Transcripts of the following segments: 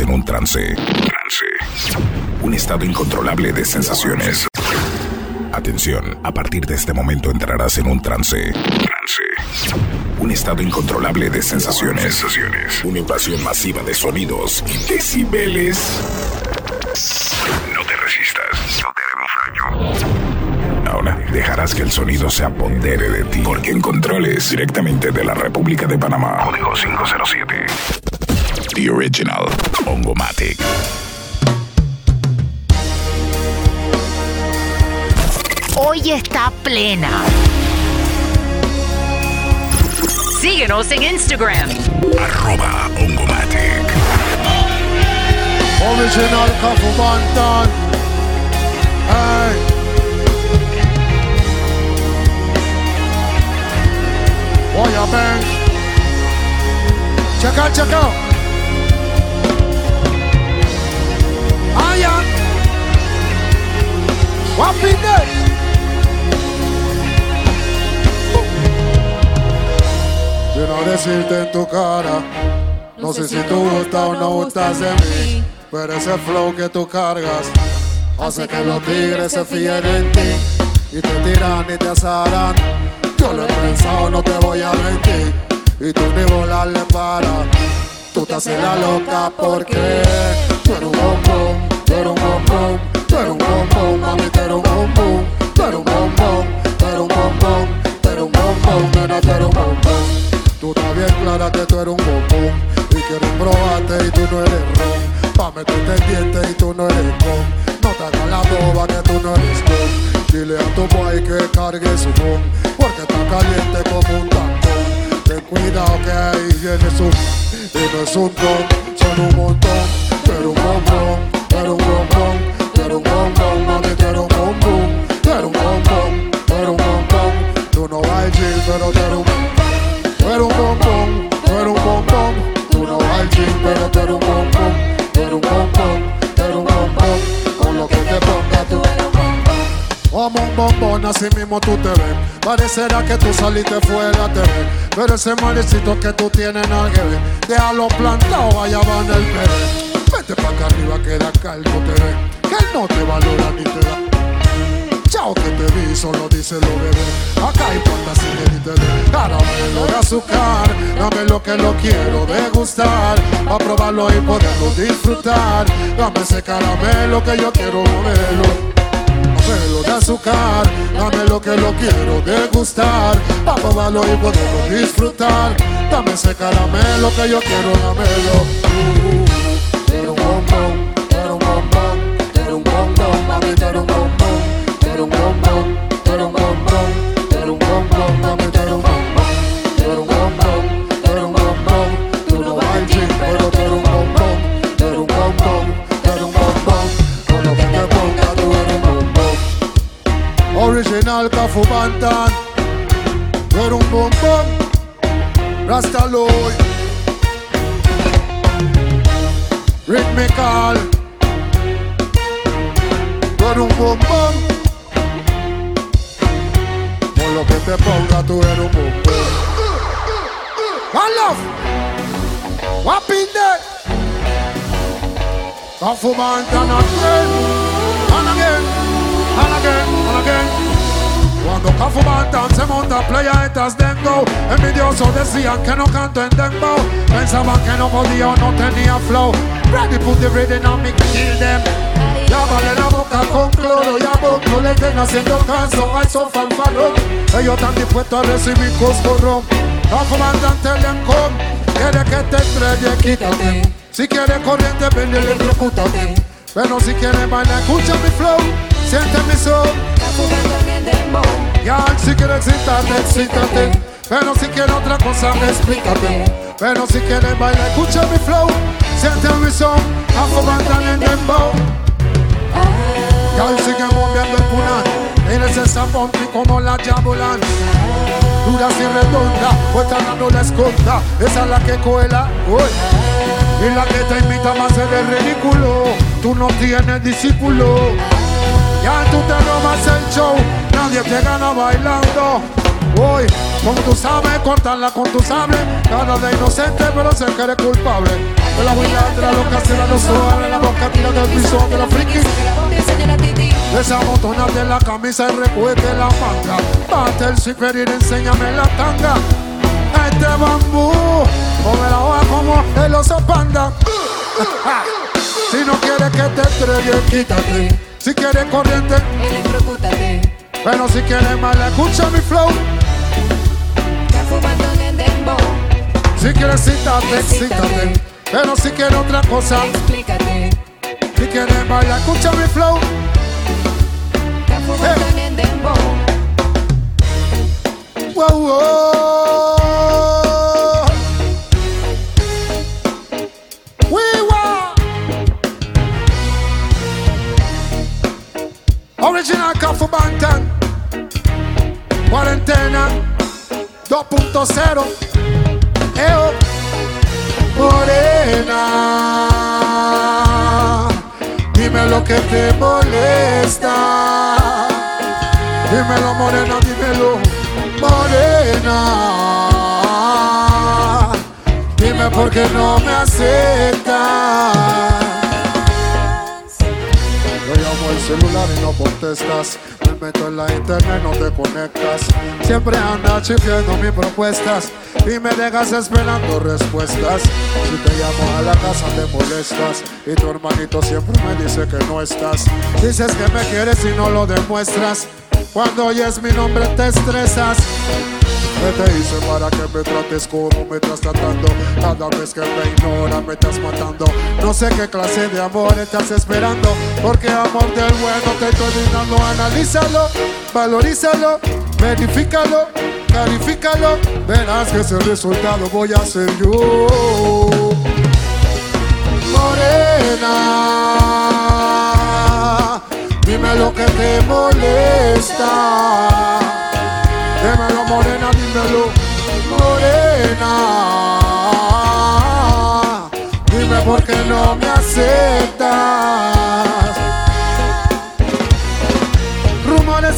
en un trance. Un estado incontrolable de sensaciones. Atención, a partir de este momento entrarás en un trance. Trance. Un estado incontrolable de sensaciones. sensaciones. Una invasión masiva de sonidos y decibeles. No te resistas, no te haremos daño. Ahora dejarás que el sonido se apodere de ti. Porque en controles directamente de la República de Panamá. Código 507. The Original. Ongomatic. Hoy está plena. Síguenos en Instagram. Arroba Ongomatic. Original Kafu Bantan. Hey. Wire bang. Check out, check out. Iron. What in there? Quiero decirte en tu cara. No sé si tú gustas o no gustas de mí. Pero ese flow que tú cargas hace que los tigres se fíen en ti. Y te tiran y te asaran. Yo lo he pensado, no te voy a mentir. Y tú ni volar le para. Tú te haces la loca porque eres un bombón, eres un bombón, eres un bombón, mami, tú eres un bombón, eres un bombón, eres un bombón, eres un bombón, nena, tú eres un bombón. Tú estás bien clara que tú eres un bombón y quieres probarte y tú no eres ron. Pa' meterte el diente y tú no eres con. No te hagas la boba que tú no eres con. Dile a tu boy que cargue su con, porque está caliente como un tacón. Ten cuidado que ahí viene su y no es un don, son un montón. Eres un bombón, eres un bombón, eres un bombón, mami, eres un bombón, eres un bombón, eres un bombón. Tú no vas gym, pero eres un eres un bombón, eres un bombón. Tú no vas gym, pero eres un bombón. Un eres un bombón. Bombón. Como un bombón, así mismo tú te ves. Parecerá que tú saliste fuera te ve. Pero ese malecito que tú tienes nada que ver. Déjalo plantado, allá va en el pere. Vete pa' acá arriba que de acá él no te ve. Que él no te valora ni te da. Chao que te vi, solo dice lo bebé. Acá hay que ni te dé. Caramelo de azúcar, dame lo que lo quiero degustar. A probarlo y poderlo disfrutar. Dame ese caramelo que yo quiero moverlo. Caramelo de azúcar, dame lo que lo quiero degustar. A probarlo y poderlo disfrutar. Dame ese caramelo que yo quiero, dámelo. Uh, Quiero un bombón, quiero un bombón, quiero un bombón, mami, quiero un bombón. Quiero un bombón, quiero un bombón, quiero un bombón, mami, Original Cafu Bantan. Quiero un bombón. Rasta Lloyd. Rhythmical. Quiero un bombón. Con lo que te ponga tú eres un bombón. One love. What in there? Kafu Bantan again. And again. And again. And again. Cuando Cafu Bantan se monta playa estas dengo Envidiosos decían que no canto en dembow Pensaban que no podía o no tenía flow. Ready put the rhythm on me kill them. Lávale boca con cloro y a poco le estén haciendo caso a esos fanfarrón Ellos están dispuestos a recibir coscorrón Cafu Bantan Telecom Quiere que te estrelle, quítate Si quieres corriente, ven y electrocútate Pero si quieres bailar, escucha mi flow Siente mi son ya, si quieres excitarte, excítate. Pero si quieres otra cosa, explícate. Pero si quieres bailar, escucha mi flow. Siente mi son, afobatan en dembow. Ya, sigue moviendo el punal. Eres esa pompi como la jabulan. Dura y redonda, vuelta no la esconda. Esa es la que cuela, uy. Y la que te invita más a ser el ridículo. Tú no tienes discípulo. Ya tú te robas el show, nadie te gana bailando. Hoy, como tú sabes, cortarla con tu sable. Cara de inocente, pero sé que eres culpable. De la huila entre lo que hace la suave, la boca tira del piso de la friki. de la camisa y recuerde la manga. Bate el super y enséñame la tanga. Este bambú, come la hoja como el oso panda. si no quieres que te estrelle, quítate. Si quieres corriente, electrocútate. Pero si quieres mal, escucha mi flow. Si quieres citarte, excítate. Pero si quieres otra cosa, explícate. Si quieres bailar, escucha mi flow. Hey. Wow, wow. Original Cafu Bantan. Cuarentena 2.0. Eo. Morena. Dime lo que te molesta. Dímelo, morena, dímelo. Morena. Dime por qué no me aceptas celular y no contestas. Me meto en la internet, no te conectas. Siempre andas chifiendo mis propuestas y me dejas esperando respuestas. Si te llamo a la casa te molestas y tu hermanito siempre me dice que no estás. Dices que me quieres y no lo demuestras. Cuando oyes mi nombre te estresas. ¿Qué te hice para que me trates como me estás tratando? Cada vez que me ignora me estás matando. No sé qué clase de amor estás esperando. Porque amor del bueno te estoy dando. Analízalo, valorízalo, verifícalo, clarifícalo. Verás que ese resultado voy a ser yo. Morena, dime lo que te molesta. Morena, dímelo, morena. Dime por qué no me aceptas.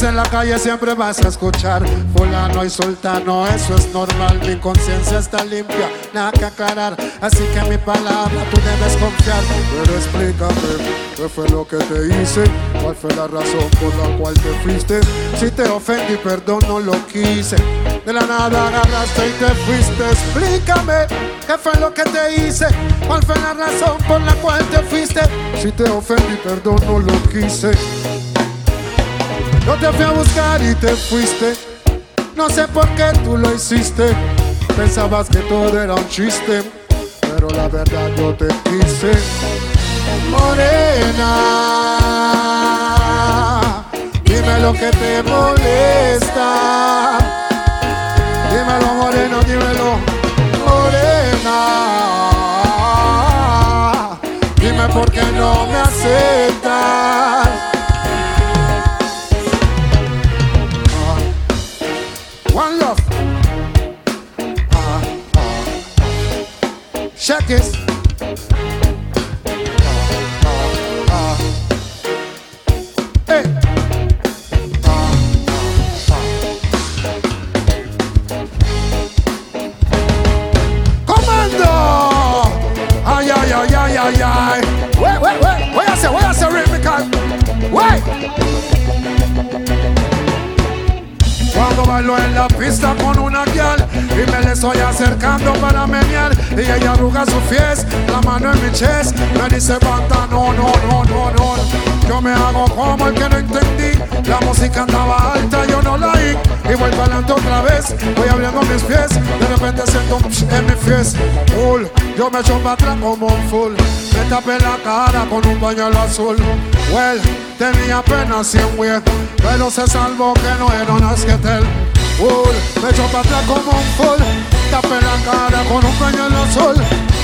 En la calle siempre vas a escuchar. Fulano y sultano, eso es normal. Mi conciencia está limpia, nada que aclarar. Así que mi palabra tú debes confiar. Pero explícame. ¿Qué fue lo que te hice? ¿Cuál fue la razón por la cual te fuiste? Si te ofendí, perdón, no lo quise. De la nada agarraste y te fuiste. Explícame qué fue lo que te hice. ¿Cuál fue la razón por la cual te fuiste? Si te ofendí, perdón, no lo quise. Yo te fui a buscar y te fuiste. No sé por qué tú lo hiciste. Pensabas que todo era un chiste. Pero la verdad yo te quise morena. Dime lo que te molesta. Dímelo, moreno, dímelo, morena. Dime por qué no me aceptas. Check it. bailo en la pista con una guial y me le estoy acercando para menear. Y ella arruga su fies, la mano en mi chest, me dice banda, no, no, no, no, no, yo me hago como el que no entendí, la música andaba alta, yo no la oí. Y voy adelante otra vez, voy abriendo mis pies, de repente siento en mi fies, full, yo me echo para atrás como un full, me tapé la cara con un pañuelo azul, well, tenía apenas 100 weas, pero se salvó que no era un asquetel. Full, me echo para atrás como un full, tapé la cara con un pañuelo azul.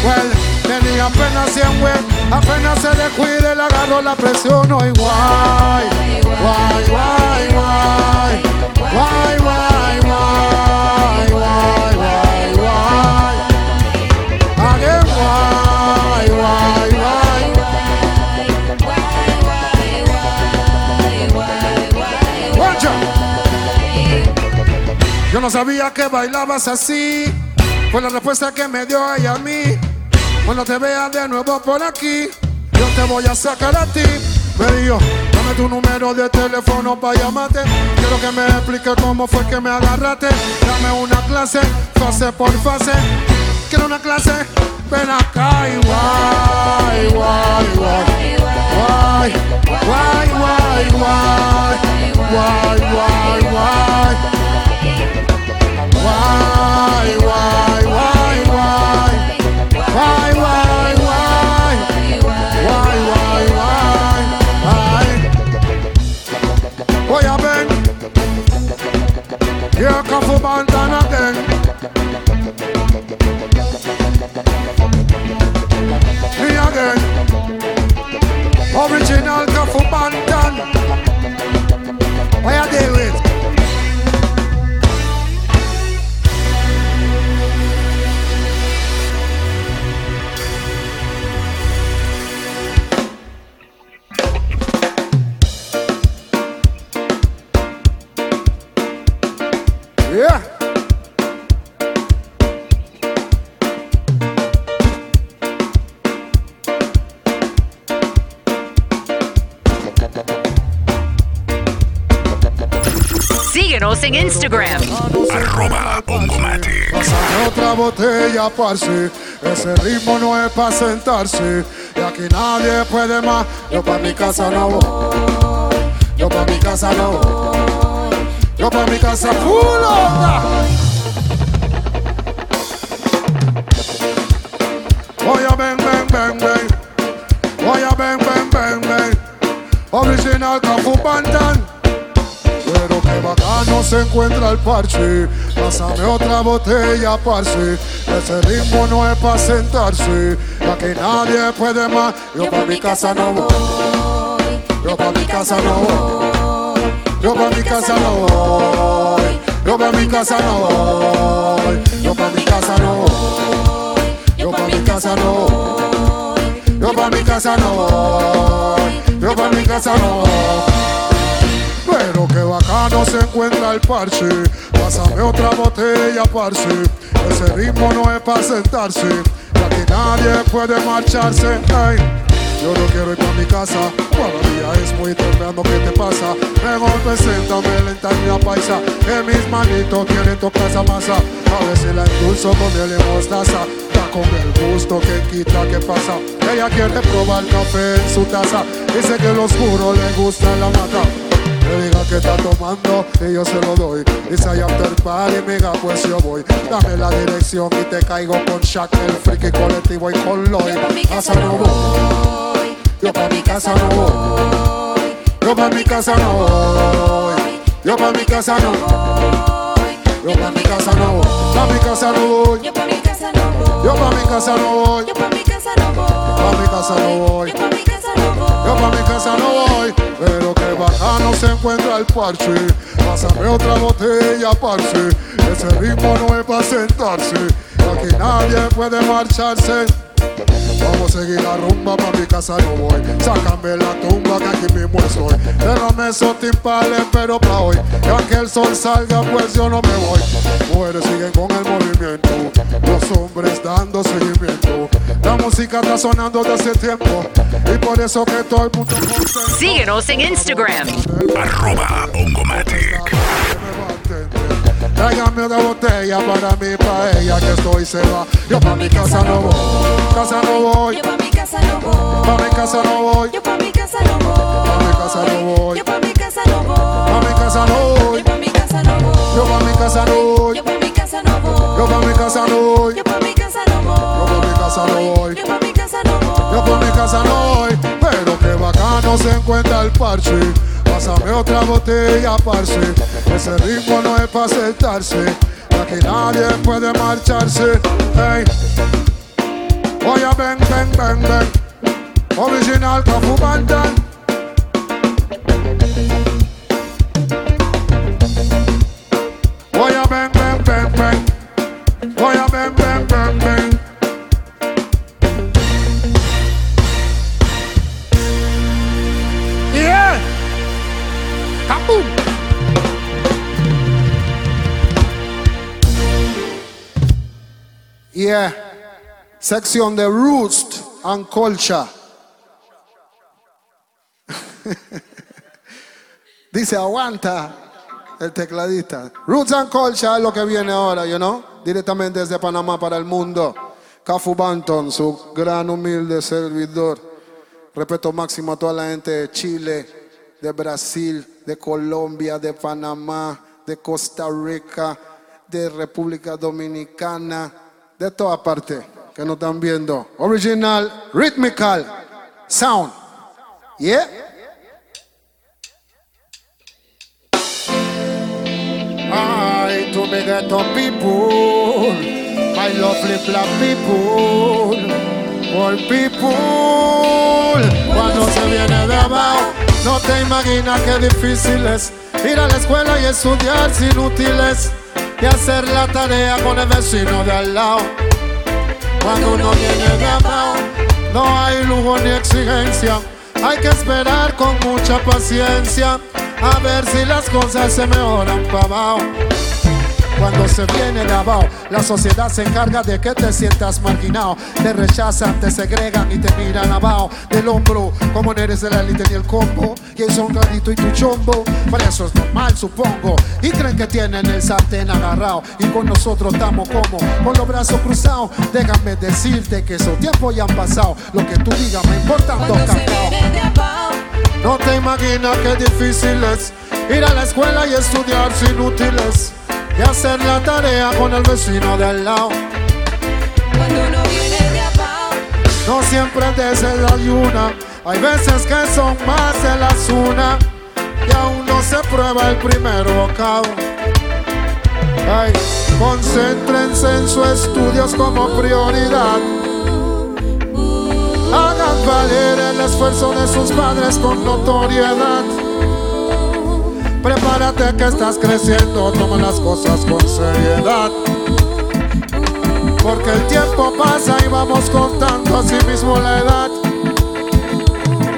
Well, tenía apenas 100 weas, apenas se descuide, le agarro la presión, y guay, guay, guay, guay, guay, guay, guay, No sabía que bailabas así. Fue la respuesta que me dio ella a mí. Cuando te vea de nuevo por aquí, yo te voy a sacar a ti. Me dijo, dame tu número de teléfono para llamarte. Quiero que me expliques cómo fue que me agarraste. Dame una clase, fase por fase. Quiero una clase, ven acá y guay, guay, guay. Guay, guay, guay, guay. Guay, guay, guay. Guay, guay, guay, guay. Guay, guay, guay. Guay, guay, guay. Guay. Boy, I bang. Here come for Bantan again. Me again. Original Síguenos en Instagram. Arroba otra botella, parce. Ese ritmo no es para sentarse. Y aquí nadie puede más. Yo pa' mi casa no voy. Yo pa' mi casa no voy. Yo pa' mi casa full onda. Voy a ven, ven, ven, ven. Voy a ven, ven, ven, ven. Original Cafu Pantan no se encuentra el parche. Pásame otra botella, parce. Ese ritmo no es para sentarse. Aquí nadie puede más. Yo, yo para mi casa no voy. Yo para mi casa no voy. Yo para mi casa no voy. Yo para mi casa no voy. Yo para mi casa no voy. Yo para mi casa no voy. Yo para mi casa no voy. Yo para mi casa no voy. Pero que bacano se encuentra el parche. Pásame otra botella, parce. Ese ritmo no es para sentarse. Ya que nadie puede marcharse. Ey, Yo no quiero ir pa' mi casa. Todavía es muy temprano. ¿Qué te pasa? Mejor preséntame y la paisa. Que mis manitos quieren tocar esa masa. A ver si la impulso con el y mostaza. Con el gusto que quita, ¿qué pasa? Ella quiere probar café en su taza. Dice que lo oscuro le gusta la mata. Me diga que está tomando y yo se lo doy. Dice hay after party, miga, pues yo voy. Dame la dirección y te caigo con Shaq, el friki colectivo y con Lloyd. Casa no voy. Yo pa' mi casa no voy. Yo pa' mi casa no voy. Yo pa' mi casa no voy. Yo pa' mi casa no voy. Pa' mi casa no voy. Yo pa' mi casa no voy. Yo pa' mi casa no voy. Yo pa' mi casa no voy. Pa' mi casa no voy. Yo pa' mi casa no voy. Pa' pero que bacano se encuentra el parche. Pásame otra botella, parce. Ese ritmo no es para sentarse. Aquí nadie puede marcharse. Vamos a seguir la rumba, pa' mi casa no voy. Sácame la tumba que aquí mismo estoy. Déjame esos timpales, pero pa' hoy. Y aunque el sol salga, pues yo no me voy. Mujeres siguen con el movimiento. Los hombres dando seguimiento. La música está sonando desde hace tiempo. Y por eso que todo el mundo. Síguenos en Instagram. Arroba Ongomatic. Tráigame una botella para mí, pa' ella que estoy se va. Yo pa' mi casa no voy, casa no voy, Yo pa' mi casa no voy. pa' mi casa no voy, Yo pa' mi casa no voy. pa' mi casa no voy, Yo pa' mi casa no voy. pa' mi casa no voy, Yo pa' mi casa no voy. yo pa' mi casa no voy, Yo pa' mi casa no voy. yo pa' mi casa no voy, Yo pa' mi casa no voy. yo pa' mi casa no voy, Yo pa' mi casa no voy. yo pa' mi casa no voy. Bacano se encuentra el parche. Pásame otra botella, parce. Ese ritmo no es para sentarse. Aquí nadie puede marcharse. Hey. Voy a ven, ven, ven, ven. Original Cafu Bandan. Voy a ven, ven, ven, ven. Voy a ven, ven, ven, ven. Yeah. Kaboom. Yeah. Sección de Roots and Culture. Dice, aguanta el tecladista. Roots and Culture es lo que viene ahora, you know? Directamente desde Panamá para el mundo. Cafu Banton, su gran humilde servidor. Respeto máximo a toda la gente de Chile, de Brasil, de Colombia, de Panamá, de Costa Rica, de República Dominicana, de toda parte que nos están viendo. Original, rhythmical, sound. Yeah. Hi to me ghetto people, my lovely black people, all people. Cuando se viene de abajo, no te imaginas qué difícil es ir a la escuela y estudiar sin útiles y hacer la tarea con el vecino de al lado. Cuando uno viene de abajo, no hay lujo ni exigencia. Hay que esperar con mucha paciencia a ver si las cosas se mejoran para abajo. Cuando se viene de abajo, la sociedad se encarga de que te sientas marginado. Te rechazan, te segregan y te miran abajo del hombro. Como no eres de la élite ni el combo. Y es un y tu chombo. Por eso es normal, supongo. Y creen que tienen el sartén agarrado. Y con nosotros estamos como con los brazos cruzados. Déjame decirte que esos tiempos ya han pasado. Lo que tú digas me importa dos No te imaginas qué difícil es ir a la escuela y estudiar sin útiles y hacer la tarea con el vecino de al lado. cuando uno viene de abajo, No siempre desayuna, hay veces que son más de las una y aún no se prueba el primer bocado. Ay, concéntrense en sus estudios como prioridad. Hagan valer el esfuerzo de sus padres con notoriedad. Prepárate que estás creciendo, toma las cosas con seriedad. Porque el tiempo pasa y vamos contando así mismo la edad.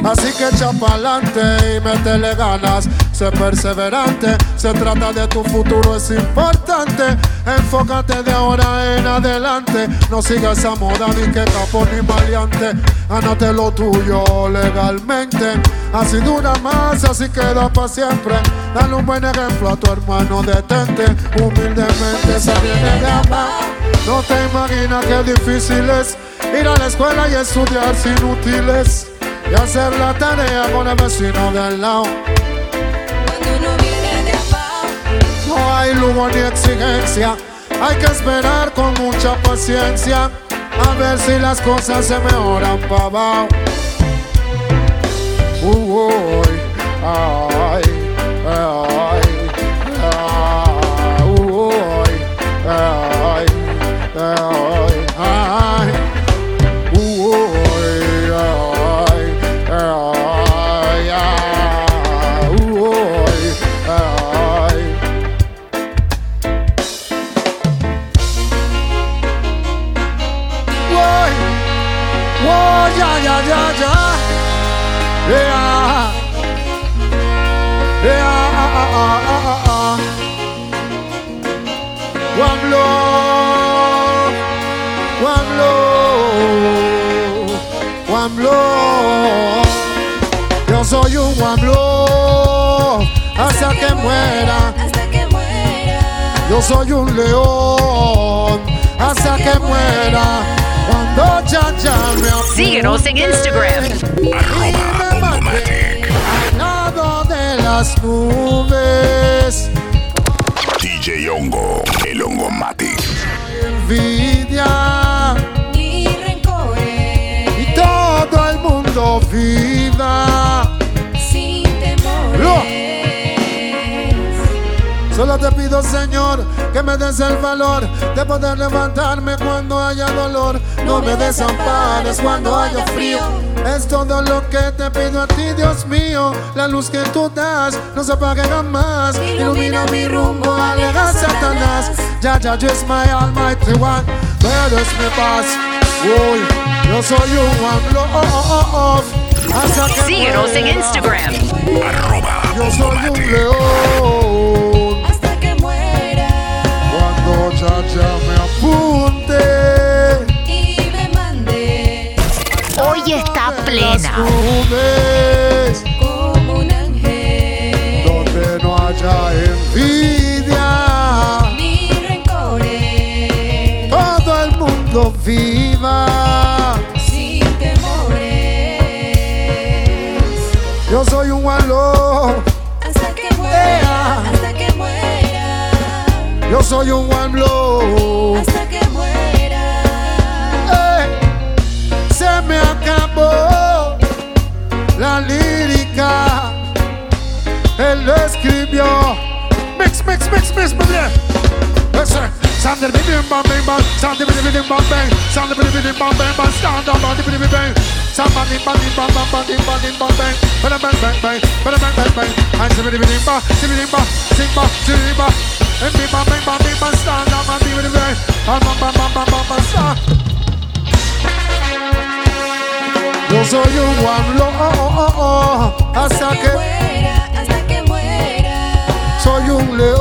Así que echa pa'lante y métele ganas, sé perseverante. Se trata de tu futuro, es importante. Enfócate de ahora en adelante. No sigas esa moda ni que capo ni maleante. Gánate lo tuyo legalmente. Así dura más, así queda para siempre. Dale un buen ejemplo a tu hermano, detente. Humildemente se viene de abajo. No te imaginas qué difícil es ir a la escuela y estudiar sin útiles y hacer la tarea con el vecino de al lado. cuando uno viene de abajo, No hay lujo ni exigencia, hay que esperar con mucha paciencia a ver si las cosas se mejoran para abajo. Uh, uy, ay, ay, Yo soy un one love hasta que muera. hasta que muera. Yo soy un león hasta que muera. Cuando ya ya me apunte Síguenos en Instagram. al lado de las nubes. DJ Hongo, el Hongomatic. Envidia Ni rencores, y todo el mundo viva. Solo te pido, Señor, que me des el valor de poder levantarme cuando haya dolor. No me desampares cuando haya frío. Es todo lo que te pido a ti, Dios mío. La luz que tú das no se apague jamás. Ilumina mi rumbo, aleja a Satanás. Ya, ya, is my almighty one. Tú eres mi paz. Uy, yo soy un one love. Síguenos en. Instagram. Arroba Yo soy un león. Nubes como un ángel. donde no haya envidia. Ni rencores, Todo el mundo viva. sin temores. Yo soy un love. Hasta que muera, hasta que muera. Yo soy un one blow. Hasta que yo. Mix, mix, mix, mix, mix. Listen. Sound the bidi bang bang bang, sound the bidi bidi bang bang, sound the bidi bang bang bang, sound the bidi bidi bang, sound bang bang bang bang bang bang bang bang bang, bang bang bang bang, bang bang bang bang, bang. the bidi bidi bang, the bang, bang, sing bang, sing bang, and bang bang bang bang bang, bang. the bidi bidi bang, bang bang bang bang bang bang, sound. bang, bang. un guamlo, oh bang, oh bang, bang soy un león.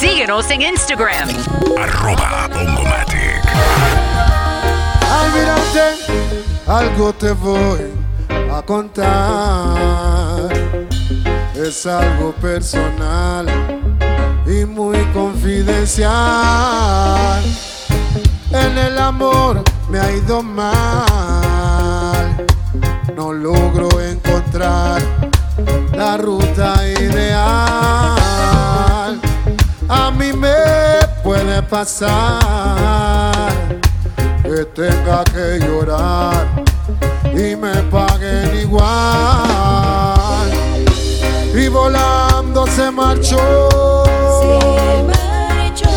Síguenos en Instagram. Arroba Ongomatic. almirante, algo te voy a contar. Es algo personal y muy confidencial. En el amor me ha ido mal. No logro encontrar la ruta pasar que tenga que llorar y me paguen igual. Y volando se marchó Se marchó.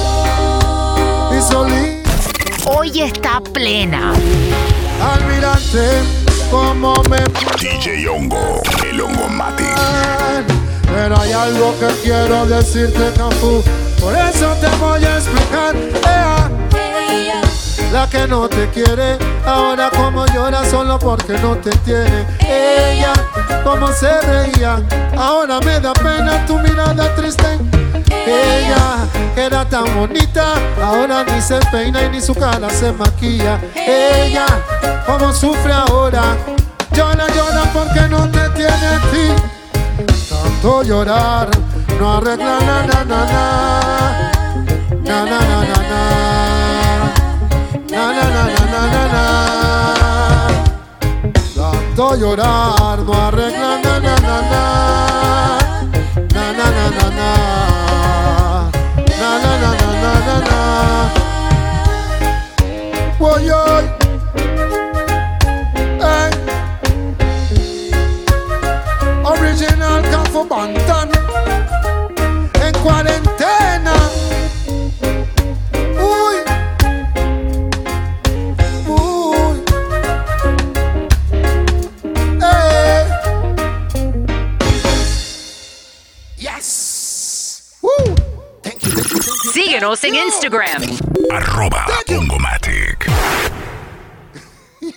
y solí Hoy está plena. almirante como me DJ Hongo, el Ongomatic. Pero hay algo que quiero decirte, Cafu. Por eso te voy a explicar. Ea, Ella. La que no te quiere, ahora como llora solo porque no te tiene. Ella, como se reía, ahora me da pena tu mirada triste. Ella, que era tan bonita, ahora ni se peina y ni su cara se maquilla. Ella, como sufre ahora, llora, llora porque no te tiene a ti. Tanto llorar, no arregla na na na na. Na na na na na. Na na na na na. Tanto llorar no arregla na na na na. Na na na na na. Na na na na na na cuarentena. Uy, uy, eh. Yes. Woo. Thank you, thank you, thank you. Síguenos en Instagram. Arroba Ongomatic.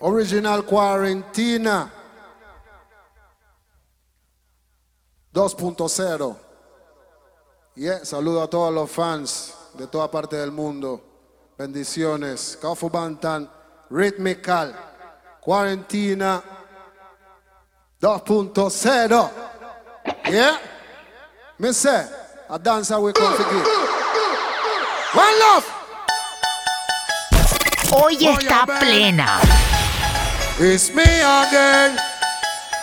Original Cuarentena 2.0. Yeah, saludo a todos los fans de toda parte del mundo. Bendiciones. Kafu Bantan, Rhythmical, Cuarentena 2.0. Yeah. Me say, a dancer we come to give. One love. Hoy está plena. It's me again.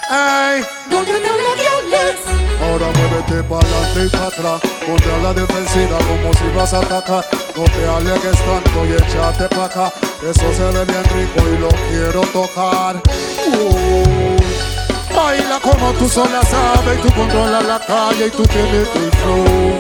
Hey. No, no, no le violes. Ahora muévete para adelante y para atrás. Ponte a la defensiva como si vas a atacar. No te alegues tanto y échate para acá. Eso se ve bien rico y lo quiero tocar. Uy. Baila como tú sola sabes y tú controlas la calle y tú tienes tu flow.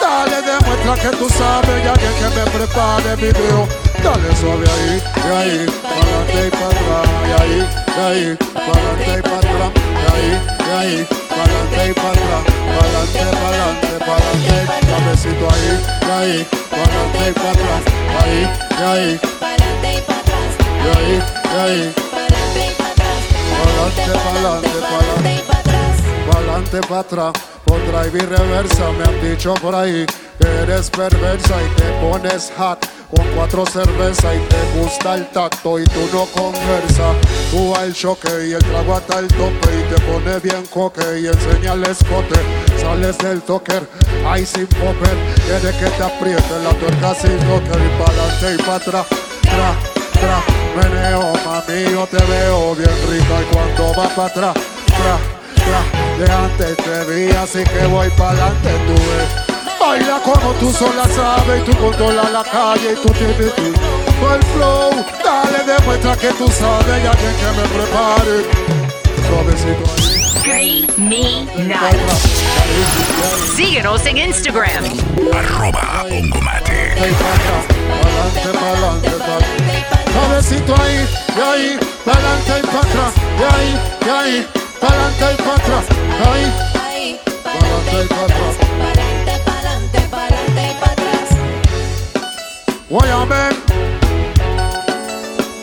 Dale, demuestra que tú sabes, ya que, que me prepare video. Dale suave ahí, y ahí, para adelante y para atrás, ahí, y ahí, para y para atrás, y ahí, y ahí, para y para atrás, para adelante, para adelante, para adelante, cabecito ahí, ahí, para y para atrás, ahí, y ahí, Pa'lante y pa' atrás. y ahí, y ahí, Pa'lante y pa' atrás. Pa'lante, pa'lante, Pa'lante y pa' atrás. Pa'lante, pa' atrás, drive y reversa Me han dicho por ahí que eres perversa Y te pones hot con cuatro cervezas Y te gusta el tacto y tú no conversas Tú al choque y el trago hasta el tope Y te pones bien coque y enseña el escote. Sales del toker, ahí sin popper Quieres que te apriete la tuerca sin toker Y pa'lante y pa' atrás, tra, tra. Meneo, mami, yo te veo bien rica Y cuando vas pa' atrás, tra, tra De antes te vi, así que voy para adelante, tú ves. Baila como tú sola sabes y tú controlas la calle y tú tienes tu el flow. Dale, demuestra que tú sabes, ya que que me prepare. Suavecito ahí. Síguenos en Instagram. Arroba Ongomate. Ahí para atrás, pa'lante, pa'lante, pa'lante. Suavecito ahí, y ahí, pa'lante y para atrás Y ahí, y ahí, pa'lante y para atrás Ahí, Ahí, pa'lante y para atrás pa'lante, pa'lante, pa'lante y pa' atrás.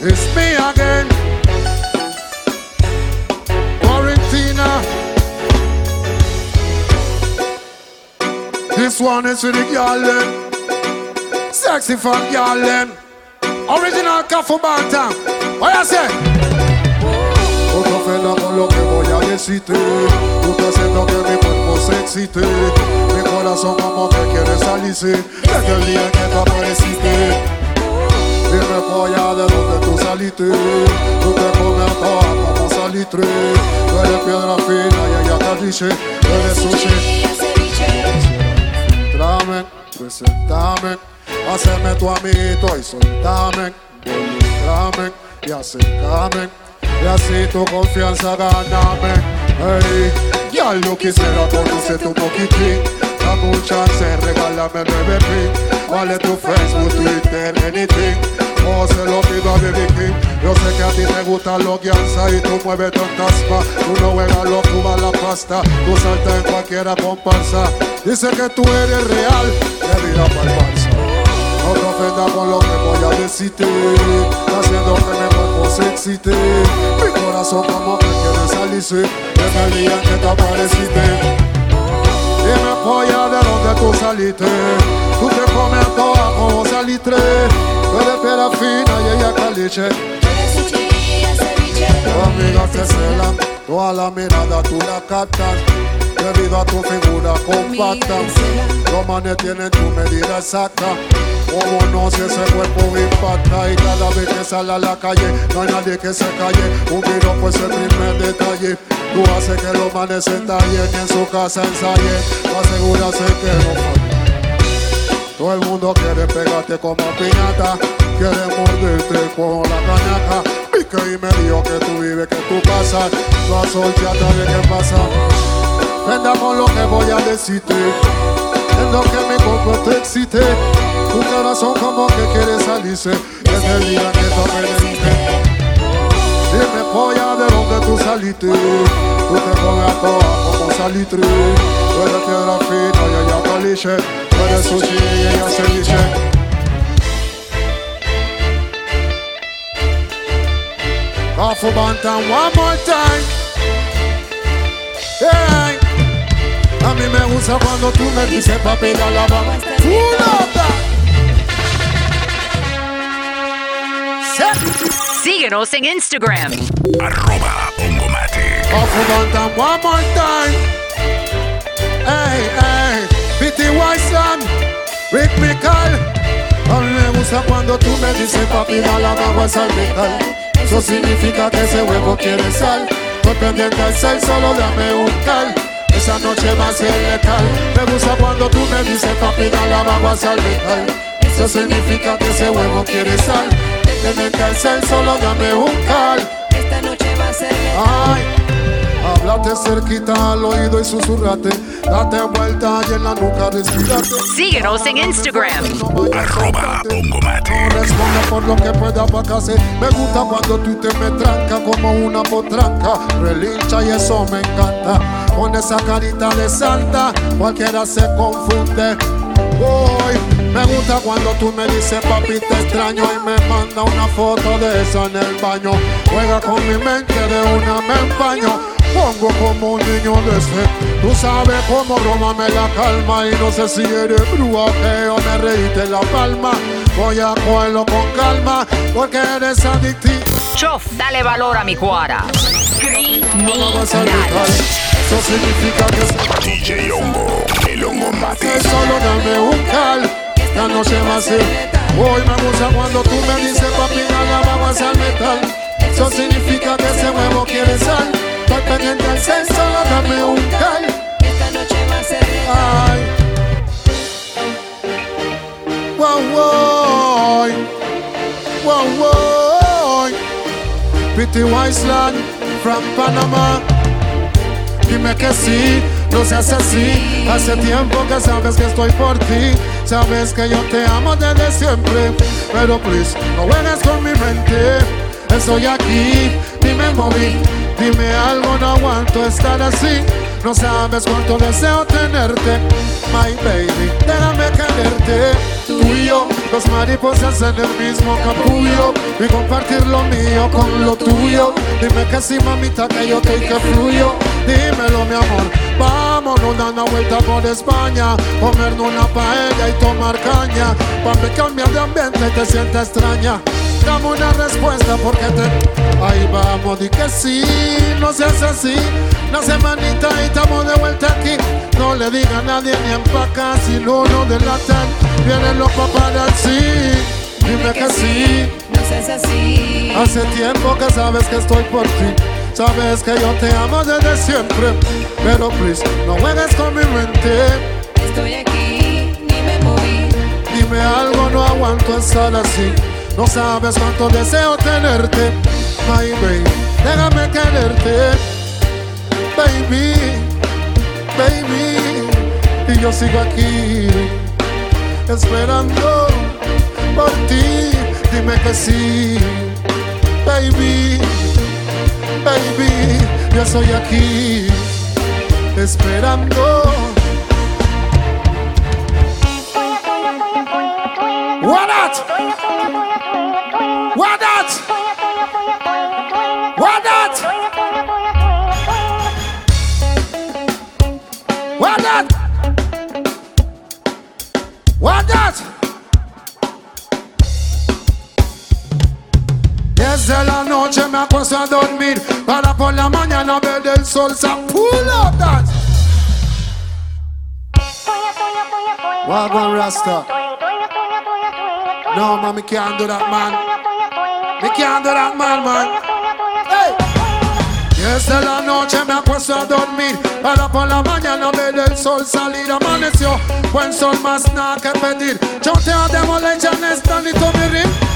It's me again. Quarantina. This one is for the girl them. Sexy fat girl them. Original Cafu Bantam. What you say? Lo que voy a decirte. Tú estás haciendo que mi cuerpo se excite. Mi corazón como que quiere salirse. Desde el día que tú apareciste Dime polla de dónde tú saliste. Tú te comes a todas como salitre. Tú eres piedra fina y ella caliche Tú eres sushi. Entrame, presentame Haceme tu amito y soltame. Involucrame y acercame Y así tu confianza ganame Hey, ya lo quisiera conocerte un poquitín Dame un chance, regálame bebé. Pin Vale tu Facebook, Twitter, anything. O se lo pido a Baby King Yo sé que a ti te gusta lo guianza Y tú mueves tantas pa Tú no juegas lo tú la pasta. Tú saltas en cualquiera comparsa. Dice que tú eres real. De vida para el no te ofendas con lo que voy a decirte Haciendo que excite Mi corazón como que quiere salirse. Desde el día que te apareciste. Dime polla de dónde tú saliste. Tú te comes a todas como salitre. Tú piedra fina y ella caliche. Y amigas te celan Toda la mirada tú la captas. Debido a tu figura compacta Los manes tienen tu medida exacta como no si ese cuerpo impacta Y cada vez que sale a la calle No hay nadie que se calle Un vino pues el primer detalle Tú haces que los manes se tallen en su casa ensayen Tú aseguras que no todo el mundo quiere pegarte como piñata, quiere morderte con la cañaca. Pique y me dijo que tú vives, que tú pasas, tú a solteata de qué pasa. Vendamos lo que voy a decirte, viendo que mi cuerpo te excite. Tu corazón como que quiere salirse, desde el día que tú apareciste. Dime polla de dónde tú saliste Tú te comes a todas como salitre Tú eres piedra fina y ella caliche Tú eres sushi y ella ceviche Kafu Bantam one more time. Hey. A mí me gusta cuando tú me dices papi la lava Full up Síguenos en Instagram. Arroba Bantam one more time. Hey, Pity A mí me gusta cuando tú me dices papi da la agua salpical Eso significa que ese huevo quiere sal. Estoy pendiente al sal, solo dame un cal Esa noche va a ser letal. Me gusta cuando tú me dices papi da la agua salpical Eso significa que ese huevo quiere sal Pendiente al sal, solo dame un cal Esta noche va a ser. Ay, habla Pégate cerquita al oído y susurrate. Date vuelta y en la nuca respirate. Síguenos en Instagram. Arroba Bongo Mate. No responda por lo que pueda pasarse. Me gusta cuando tú te me tranca como una potranca. Relincha y eso me encanta. Con esa carita de santa, cualquiera se confunde. Voy. Me gusta cuando tú me dices papi te extraño y me manda una foto de esa en el baño. Juega con mi mente de una me empaño. Pongo como un niño de sed. Tú sabes cómo broma me la calma y no sé si eres brúa o me reíste la palma. Voy a cogerlo con calma porque eres adictivo. Chof, dale valor a mi cuara. No vas a gritar. Eso significa que DJ Hongo, el Hongo Mate. solo dame un cal. Esta noche va a ser. Hoy me gusta cuando tú me dices papi nada vamos al metal. Eso significa que ese huevo quiere sal. Estoy pendiente al sen, solo dame un cal. Esta noche va a ser. Ay. Wow, wow. Wow, wow. Pretty Wasteland from Panama. Dime que sí, no seas así. Hace tiempo que sabes que estoy por ti. Sabes que yo te amo desde siempre. Pero please, no juegues con mi mente. Estoy aquí, ni me moví. Dime algo, no aguanto estar así. No sabes cuánto deseo tenerte, my baby. Déjame quererte, tú y yo, los mariposas en el mismo capullo. Y compartir lo mío con lo tuyo. Dime que sí, mamita, que yo estoy que fluyo. Dímelo, mi amor. Vámonos, dar una vuelta por España. Comernos una paella y tomar caña. Para cambiar de ambiente y te sientes extraña. Dame una respuesta porque te. Ahí vamos, di que sí, no seas así. Una semanita y estamos de vuelta aquí. No le diga a nadie ni empaca si lo uno delatan. Vienen los paparazzi. Dime que sí. No seas así. Hace tiempo que sabes que estoy por ti. Sabes que yo te amo desde siempre. Pero please, no juegues con mi mente. Estoy aquí, ni me moví. Dime algo, no aguanto estar así. No sabes cuánto deseo tenerte, my baby. Déjame quererte, baby, baby. Y yo sigo aquí, esperando por ti. Dime que sí, baby, baby. Yo soy aquí, esperando. What that? What that? What that? What that? What that? Desde la noche me acuesto a dormir para por la mañana ver el sol. So pull up that. Rasta. No, man, me can't do that, man. Me can't do that, man, man. Desde la noche me acuesto a dormir para por la mañana ver el sol salir. Amaneció, buen sol más nada que pedir. Yo te ademo leche en esta ni mi rim.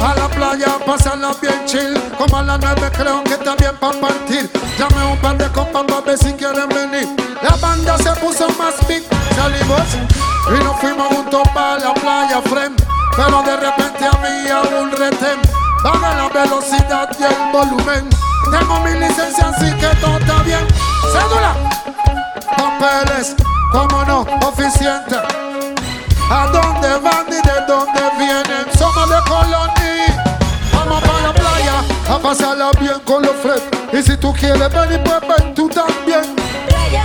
A la playa pasarla bien chill. Como a las nueve creo que está bien para partir. Llame un par de compas para ver si quieren venir. La banda se puso más big Salimos. Y nos fuimos juntos para la playa frente Pero de repente había un retén. Baja la velocidad y el volumen. Tengo mi licencia así que todo está bien. Cédula. Papeles, como no, oficiente ¿A dónde van y de dónde vienen? Somos de Colonia. Vamos para la playa a pasarla bien con los friends. Y si tú quieres venir, pues tú también. Playa,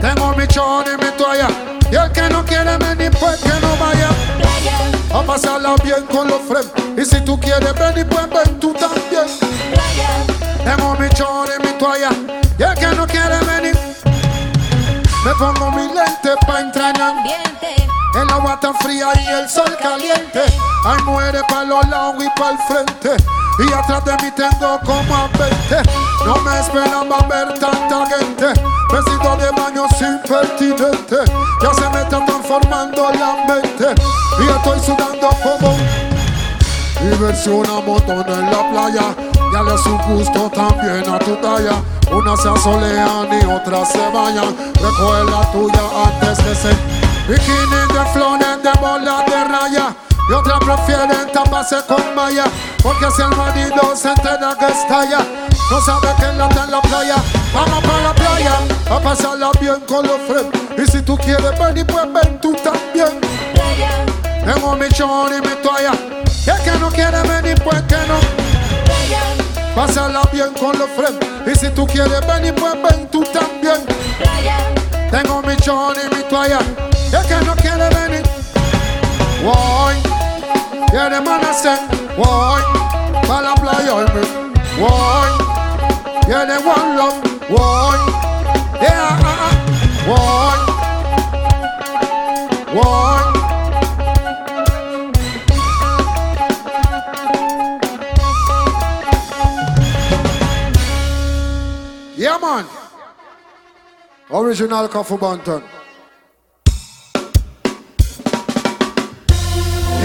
Tengo mi chon y mi toalla. Y el que no quiere venir, pues que no vaya. playa, A pasarla bien con los friends. Y si tú quieres venir, pues ven tú también. playa. Tengo mi chon y mi toalla. Y el que no quiere venir, me pongo mi lente para entrar en Ambiente, El agua tan fría y el sol caliente. Hay mujeres para los lados y para el frente. Y atrás de mí tengo como a 20. No me esperaba ver tanta gente. Vestido de baño impertinente. Ya se me está transformando la mente. Y estoy sudando como un- Diversión a montón en la playa. Ya le su gusto también a tu talla. Unas se asolean y otras se bañan. Recoge la tuya antes que se. Bikini de flores de bola de raya. Y otras prefieren taparse con malla. Porque si el marido se entera que estalla, no sabe que la está en la playa. Vamos para la playa a pasarla bien con los friends. Y si tú quieres venir, pues ven tú también. Tengo mi chon y mi toalla. Y que no quiere venir, pues que no. Pásala bien con los friends. Y si tú quieres venir, pues ven tú también. Tengo mi chon y mi toalla. You cannot kill them any. Why? Yeah, them man I say, why? Malabla on me. Why? Yeah, they want love. Why? Yeah, uh, uh. why? Why? Yeah, man. Original Kafu Banton.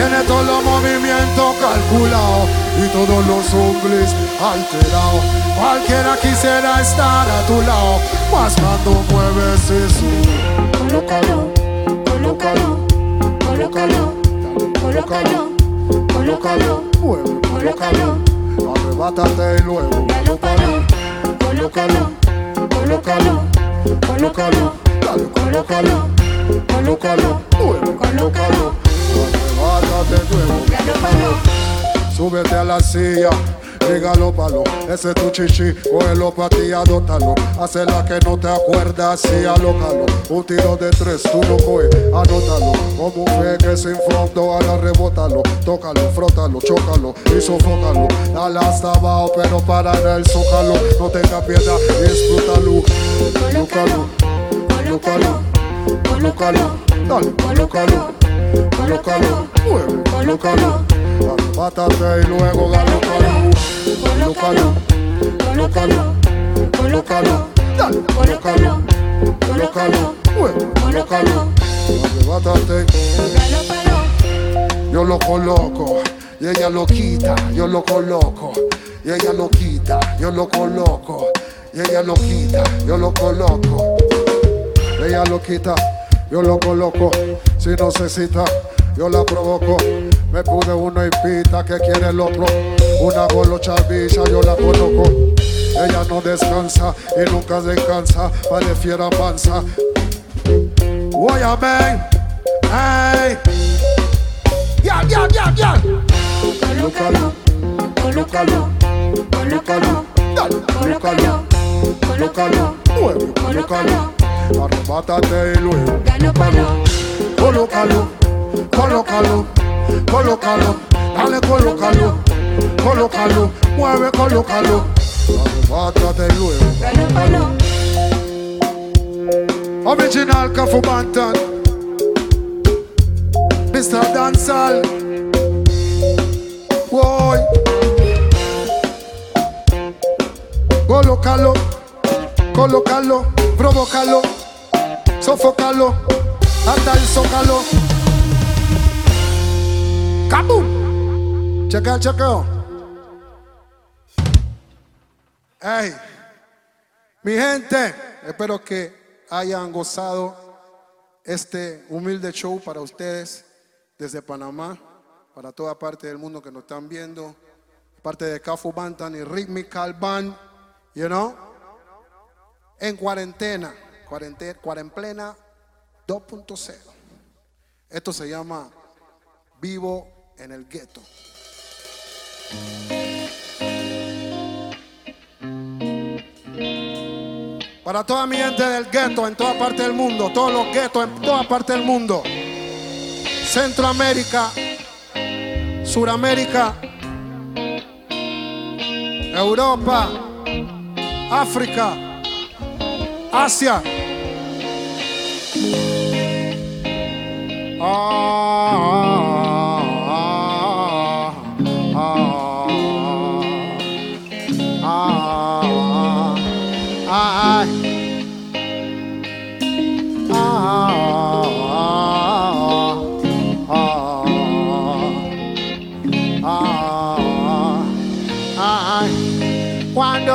Tiene todos los movimientos calculados y todos los hombres alterados. Cualquiera quisiera estar a tu lado, más cuando mueves eso. colócalo, colócalo, colócalo, colócalo, colócalo, Mueve, colócalo, arrebátate y luego. colócalo, colócalo, colócalo, colócalo, colócalo, colócalo, mueve, colócalo, arrebátate colócalo. Súbete a la silla, dígalo palo. Ese es tu chichi, cógelo pa' ti, adótalo. Hace la que no te acuerdas, sí, alócalo. Un tiro de tres, tú lo coges, anótalo. Como un fe que sin fondo, ahora rebótalo. Tócalo, frótalo, chócalo y sofócalo. Dale hasta abajo, pero para en el zócalo. No tenga piedad, disfrútalo. Colócalo, colócalo, colócalo. Dale, colócalo, colócalo. Mueve, colócalo. Arrebátate y luego galócalo. Colócalo, colócalo, colócalo. Dale, colócalo, colócalo. Mueve, colócalo. Arrebátate. Yo lo coloco y ella lo quita, yo lo coloco y ella lo quita, yo lo coloco y ella lo quita, yo lo coloco. Ella lo quita, yo lo coloco. Si no se cita, yo la provoco. Me pude uno y pita que quiere el otro. Una golocha bicha, yo la conozco. Ella no descansa y nunca descansa. Vale fiera panza. Voy a ver. Hey. Ya, ya, ya, ya. Colócalo, colócalo, colócalo, colócalo, colócalo, Mueve, colócalo. Arrebátate y luego. colócalo, Colócalo, colócalo, colócalo, dale, colócalo, colócalo, mueve, colócalo, arrebátate y luego. colócalo. Original Cafu Bantan, Mr. Dancehall, Boy, colócalo, colócalo, provócalo, sofócalo, hasta el zócalo. ¡Cabum! Chequeo, chequeo. Hey, mi gente, espero que hayan gozado este humilde show para ustedes desde Panamá, para toda parte del mundo que nos están viendo, parte de Cafu Bantan y Rhythmical Band, you know, en cuarentena, cuarentena, cuarentena 2.0. Esto se llama Vivo en el Gueto. Para toda mi gente del gueto en toda parte del mundo, todos los guetos en toda parte del mundo. Centroamérica, Suramérica, Europa, África, Asia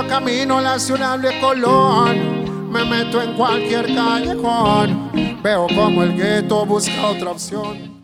camino la ciudad de Colón, me meto en cualquier callejón. Veo como el gueto busca otra opción.